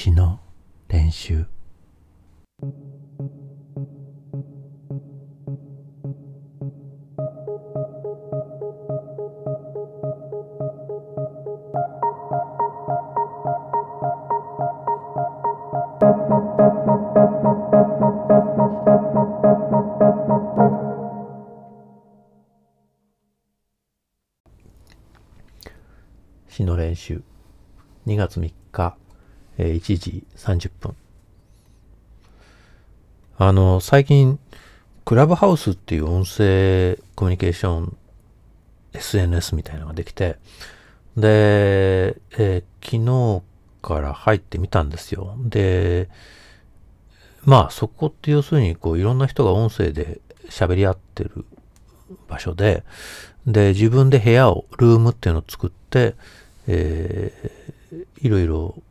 詩の練習。詩の練習。2月3日、え1時30分。あの最近クラブハウスっていう音声コミュニケーション SNS みたいなのができてで、えー昨日から入ってみたんですよ。でまあそこって要するにこういろんな人が音声で喋り合ってる場所でで自分で部屋をルームっていうのを作ってえーいろいろ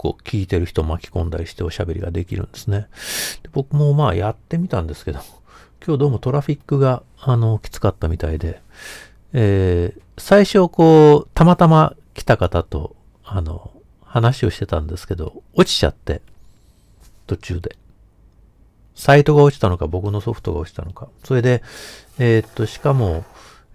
こう聞いてる人巻き込んだりしておしゃべりができるんですね。で僕もまあやってみたんですけど、今日どうもトラフィックがあのきつかったみたいで、えー最初こう、たまたま来た方とあの話をしてたんですけど、落ちちゃって、途中で。サイトが落ちたのか、僕のソフトが落ちたのか。それで、えーっと、しかも、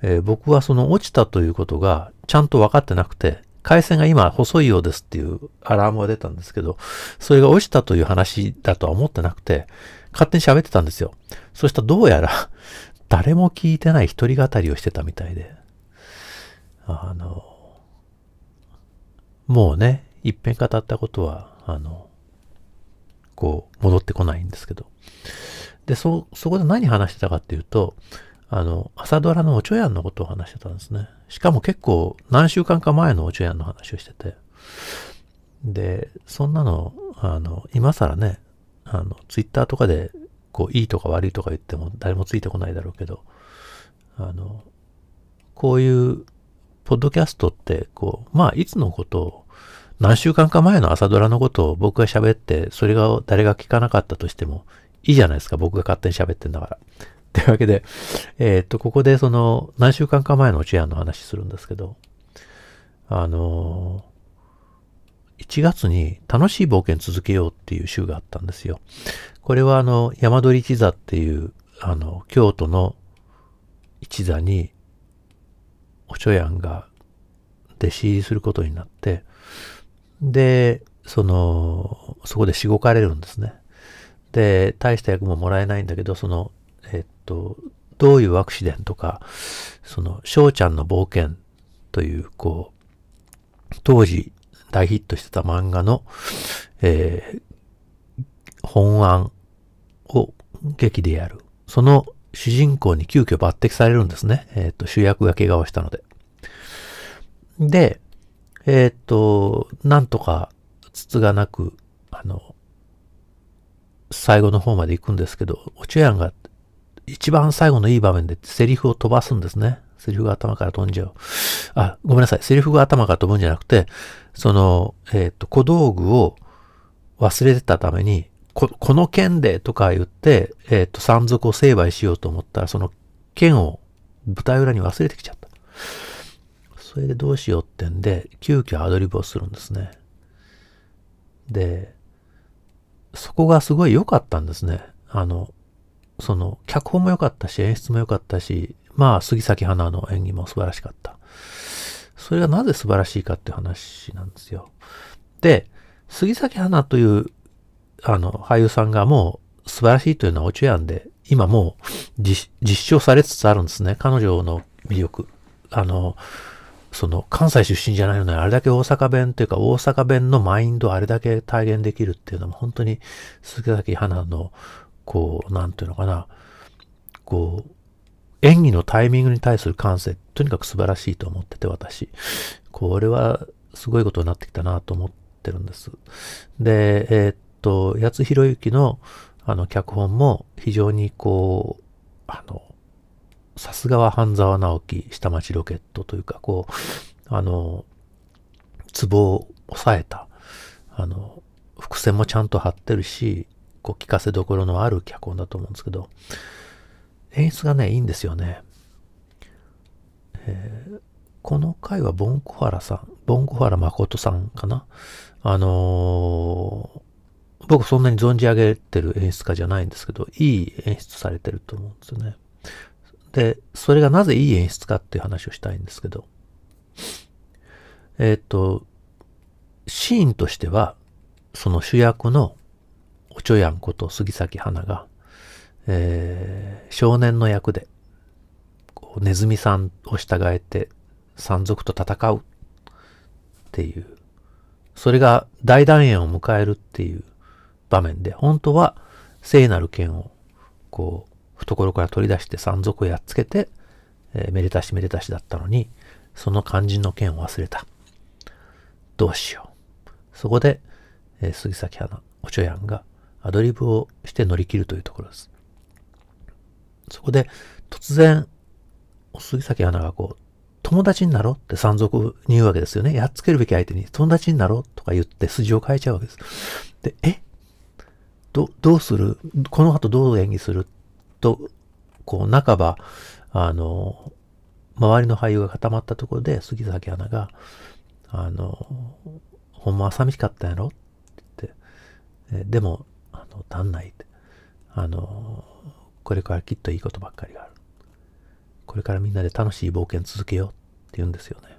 えー僕はその落ちたということがちゃんと分かってなくて、回線が今細いようですっていうアラームが出たんですけど、それが落ちたという話だとは思ってなくて、勝手に喋ってたんですよ。そしたらどうやら、誰も聞いてない一人語りをしてたみたいで、あの、もうね、一遍語ったことは、あの、こう、戻ってこないんですけど。で、そ、そこで何話してたかっていうと、あの、朝ドラのおちょやんのことを話してたんですね。しかも結構何週間か前のおちょやんの話をしてて。で、そんなの、あの、今更ね、あの、ツイッターとかで、こう、いいとか悪いとか言っても誰もついてこないだろうけど、あの、こういう、ポッドキャストって、こう、まあ、いつのことを、何週間か前の朝ドラのことを僕が喋って、それが誰が聞かなかったとしても、いいじゃないですか。僕が勝手に喋ってんだから。というわけで、えーっと、ここでその、何週間か前のおちやんの話するんですけど、あのー1月に楽しい冒険続けようっていう週があったんですよ。これはあの、山鳥一座っていう、あの、京都の一座に、おちょやんが弟子入りすることになって、で、その、そこでしごかれるんですね。で、大した役ももらえないんだけど、その、えっと、どういうアクシデントか、その、翔ちゃんの冒険という、こう、当時大ヒットしてた漫画の、えー本案を劇でやる。その主人公に急遽抜擢されるんですね。えっ、と、主役が怪我をしたので。で、えっ、と、なんとか、つつがなく、あの、最後の方まで行くんですけど、おちょやんが一番最後のいい場面でセリフを飛ばすんですね。セリフが頭から飛んじゃう。あ、ごめんなさい。セリフが頭から飛ぶんじゃなくて、その、えっ、と、小道具を忘れてたために、ここの剣でとか言って、えっ、と、山賊を成敗しようと思ったら、その剣を舞台裏に忘れてきちゃった。それでどうしようってんで、急遽アドリブをするんですね。で、そこがすごい良かったんですね。あの、その、脚本も良かったし、演出も良かったし、まあ、杉咲花の演技も素晴らしかった。それがなぜ素晴らしいかって話なんですよ。で、杉咲花という、あの、俳優さんがもう素晴らしいというのはおちょやんで、今もう実実証されつつあるんですね。彼女の魅力。あの、その関西出身じゃないのにあれだけ大阪弁というか大阪弁のマインドをあれだけ体現できるっていうのも本当に杉咲花のこう、なんていうのかな、こう、演技のタイミングに対する感性、とにかく素晴らしいと思ってて、私。これはすごいことになってきたなと思ってるんです。で、えーっと、八津博之のあの脚本も非常にこう、あの、さすがは半沢直樹、下町ロケットというか、こう、あの、ツボを抑えた、あの、伏線もちゃんと張ってるし、こう、聞かせどころのある脚本だと思うんですけど、演出がね、いいんですよね。えーこの回はボンコハラさん、ボンコハラ誠さんかな？あのー、僕そんなに存じ上げてる演出家じゃないんですけど、いい演出されてると思うんですよね。で、それがなぜいい演出かっていう話をしたいんですけど、えっ、と、シーンとしては、その主役のおちょやんこと杉咲花が、えー、少年の役で、こうネズミさんを従えて山賊と戦うっていう、それが大団円を迎えるっていう場面で、本当は聖なる剣をこう、懐から取り出して山賊をやっつけて、えー、めでたしめでたしだったのに、その肝心の剣を忘れた。どうしよう。そこで、えー、杉咲花、おちょやんがアドリブをして乗り切るというところです。そこで、突然、杉咲花がこう、友達になろうって山賊に言うわけですよね。やっつけるべき相手に友達になろうとか言って筋を変えちゃうわけです。で、え？ど、どうする？この後どう演技する？と、こう、半ば、あの、周りの俳優が固まったところで、杉咲花が、あの、ほんまは寂しかったんやろ？って言って、でも、の、足んない。あの、これからきっといいことばっかりがある。これからみんなで楽しい冒険続けようって言うんですよね。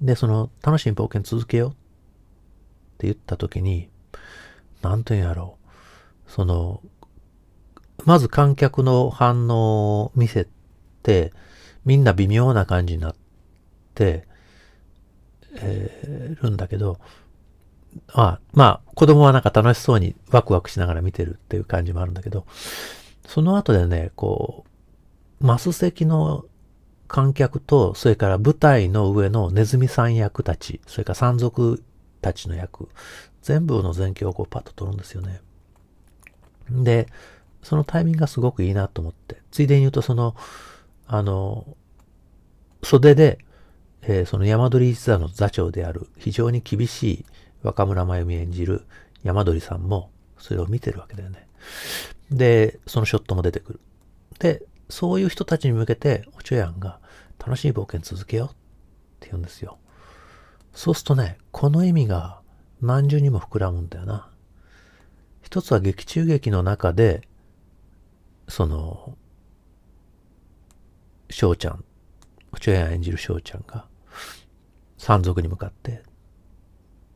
で、その楽しい冒険続けようって言った時に、なんと言うんやろう。その、まず観客の反応を見せて、みんな微妙な感じになって、えー、るんだけど、あまあ、子供はなんか楽しそうにワクワクしながら見てるっていう感じもあるんだけど、その後でね、こう、マス席の観客と、それから舞台の上のネズミさん役たち、それから山賊たちの役、全部の全景をこうパッと撮るんですよね。で、そのタイミングがすごくいいなと思って、ついでに言うとその、あの、袖で、えー、その山鳥一座の座長である非常に厳しい若村真由美演じる山鳥さんもそれを見てるわけだよね。で、そのショットも出てくる。で、そういう人たちに向けて、おちょやんが楽しい冒険続けようって言うんですよ。そうするとね、この意味が何重にも膨らむんだよな。一つは劇中劇の中で、その、翔ちゃん、おちょやん演じる翔ちゃんが、山賊に向かって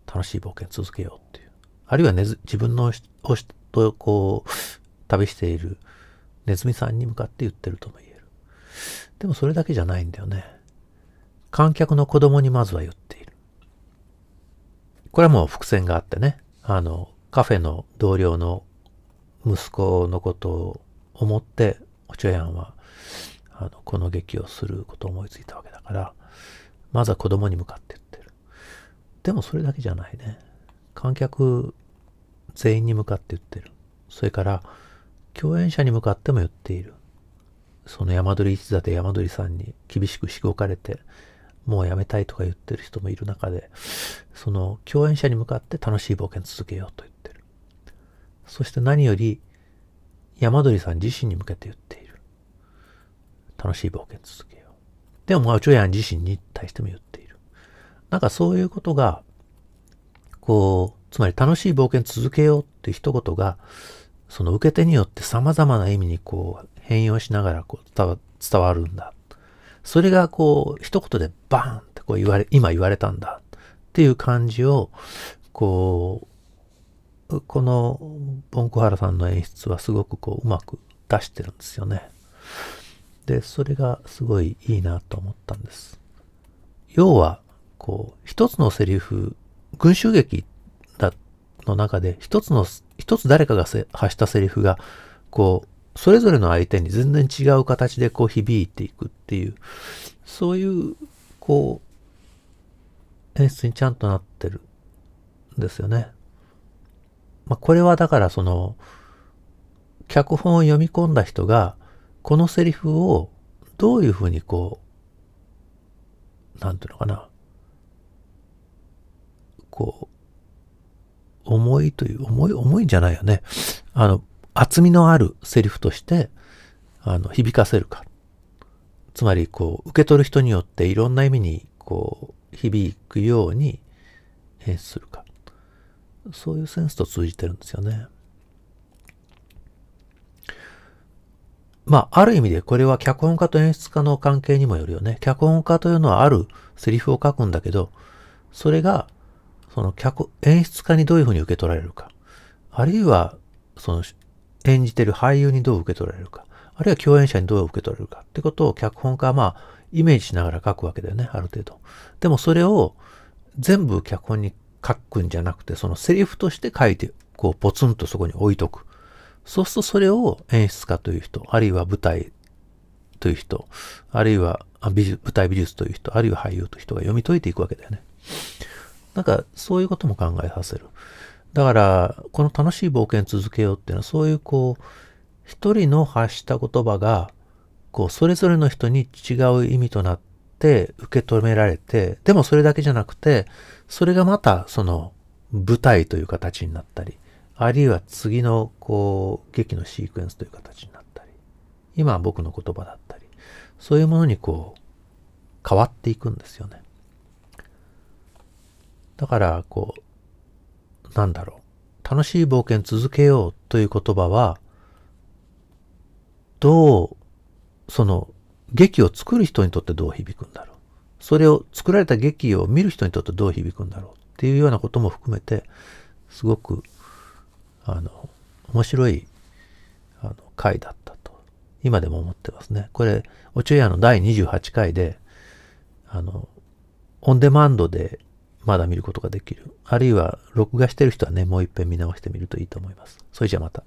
楽しい冒険続けようっていう。あるいはね自分の推しとこう、旅しているネズミさんに向かって言ってるとも言える。でもそれだけじゃないんだよね。観客の子供にまずは言っている。これはもう伏線があってね。あの、カフェの同僚の息子のことを思って、おちょやんは、あの、この劇をすることを思いついたわけだから、まずは子供に向かって言って。でもそれだけじゃないね。観客全員に向かって言ってる。それから、共演者に向かっても言っている。その山鳥一座で山鳥さんに厳しくしごかれて、もうやめたいとか言ってる人もいる中で、その共演者に向かって楽しい冒険続けようと言ってる。そして何より、山鳥さん自身に向けて言っている。楽しい冒険続けよう。でも、まあ、チョヤン自身に対しても言っている。なんかそういうことが、こう、つまり楽しい冒険続けようっていう一言が、その受け手によって様々な意味にこう変容しながらこう伝わ伝わるんだ。それがこう一言でバーンってこう言われ、今言われたんだっていう感じを、こう、このボンコハラさんの演出はすごくこううまく出してるんですよね。で、それがすごいいいなと思ったんです。要は、こう、一つのセリフ、群衆劇だの中で、一つの、一つ誰かが発したセリフが、こう、それぞれの相手に全然違う形でこう響いていくっていう、そういう、こう、演出にちゃんとなってるんですよね。まあ、これはだからその、脚本を読み込んだ人が、このセリフをどういうふうにこう、なんていうのかな、こう、重いという、重い、重いんじゃないよね。あの、厚みのあるセリフとして、あの、響かせるか。つまり、こう、受け取る人によっていろんな意味に、こう、響くように演出するか。そういうセンスと通じてるんですよね。まあ、ある意味でこれは脚本家と演出家の関係にもよるよね。脚本家というのはあるセリフを書くんだけど、それが、その脚、演出家にどういうふうに受け取られるか。あるいは、その、演じてる俳優にどう受け取られるか。あるいは共演者にどう受け取られるか。ってことを脚本家はまあ、イメージしながら書くわけだよね、ある程度。でもそれを全部脚本に書くんじゃなくて、そのセリフとして書いて、こう、ポツンとそこに置いとく。そうするとそれを演出家という人、あるいは舞台という人、あるいは舞台美術という人、あるいは俳優という人が読み解いていくわけだよね。なんかそういうことも考えさせる。だから、この楽しい冒険続けようっていうのは、そういうこう、一人の発した言葉が、こう、それぞれの人に違う意味となって受け止められて、でもそれだけじゃなくて、それがまたその舞台という形になったり、あるいは次のこう劇のシークエンスという形になったり、今は僕の言葉だったり、そういうものにこう変わっていくんですよね。だからこう、なんだろう、楽しい冒険続けようという言葉は、どう、その劇を作る人にとってどう響くんだろう。それを作られた劇を見る人にとってどう響くんだろうっていうようなことも含めて、すごくあの、面白い、あの、回だったと、今でも思ってますね。これ、おちょやの第28回で、あの、オンデマンドでまだ見ることができる。あるいは、録画してる人はね、もう一遍見直してみるといいと思います。それじゃあまた。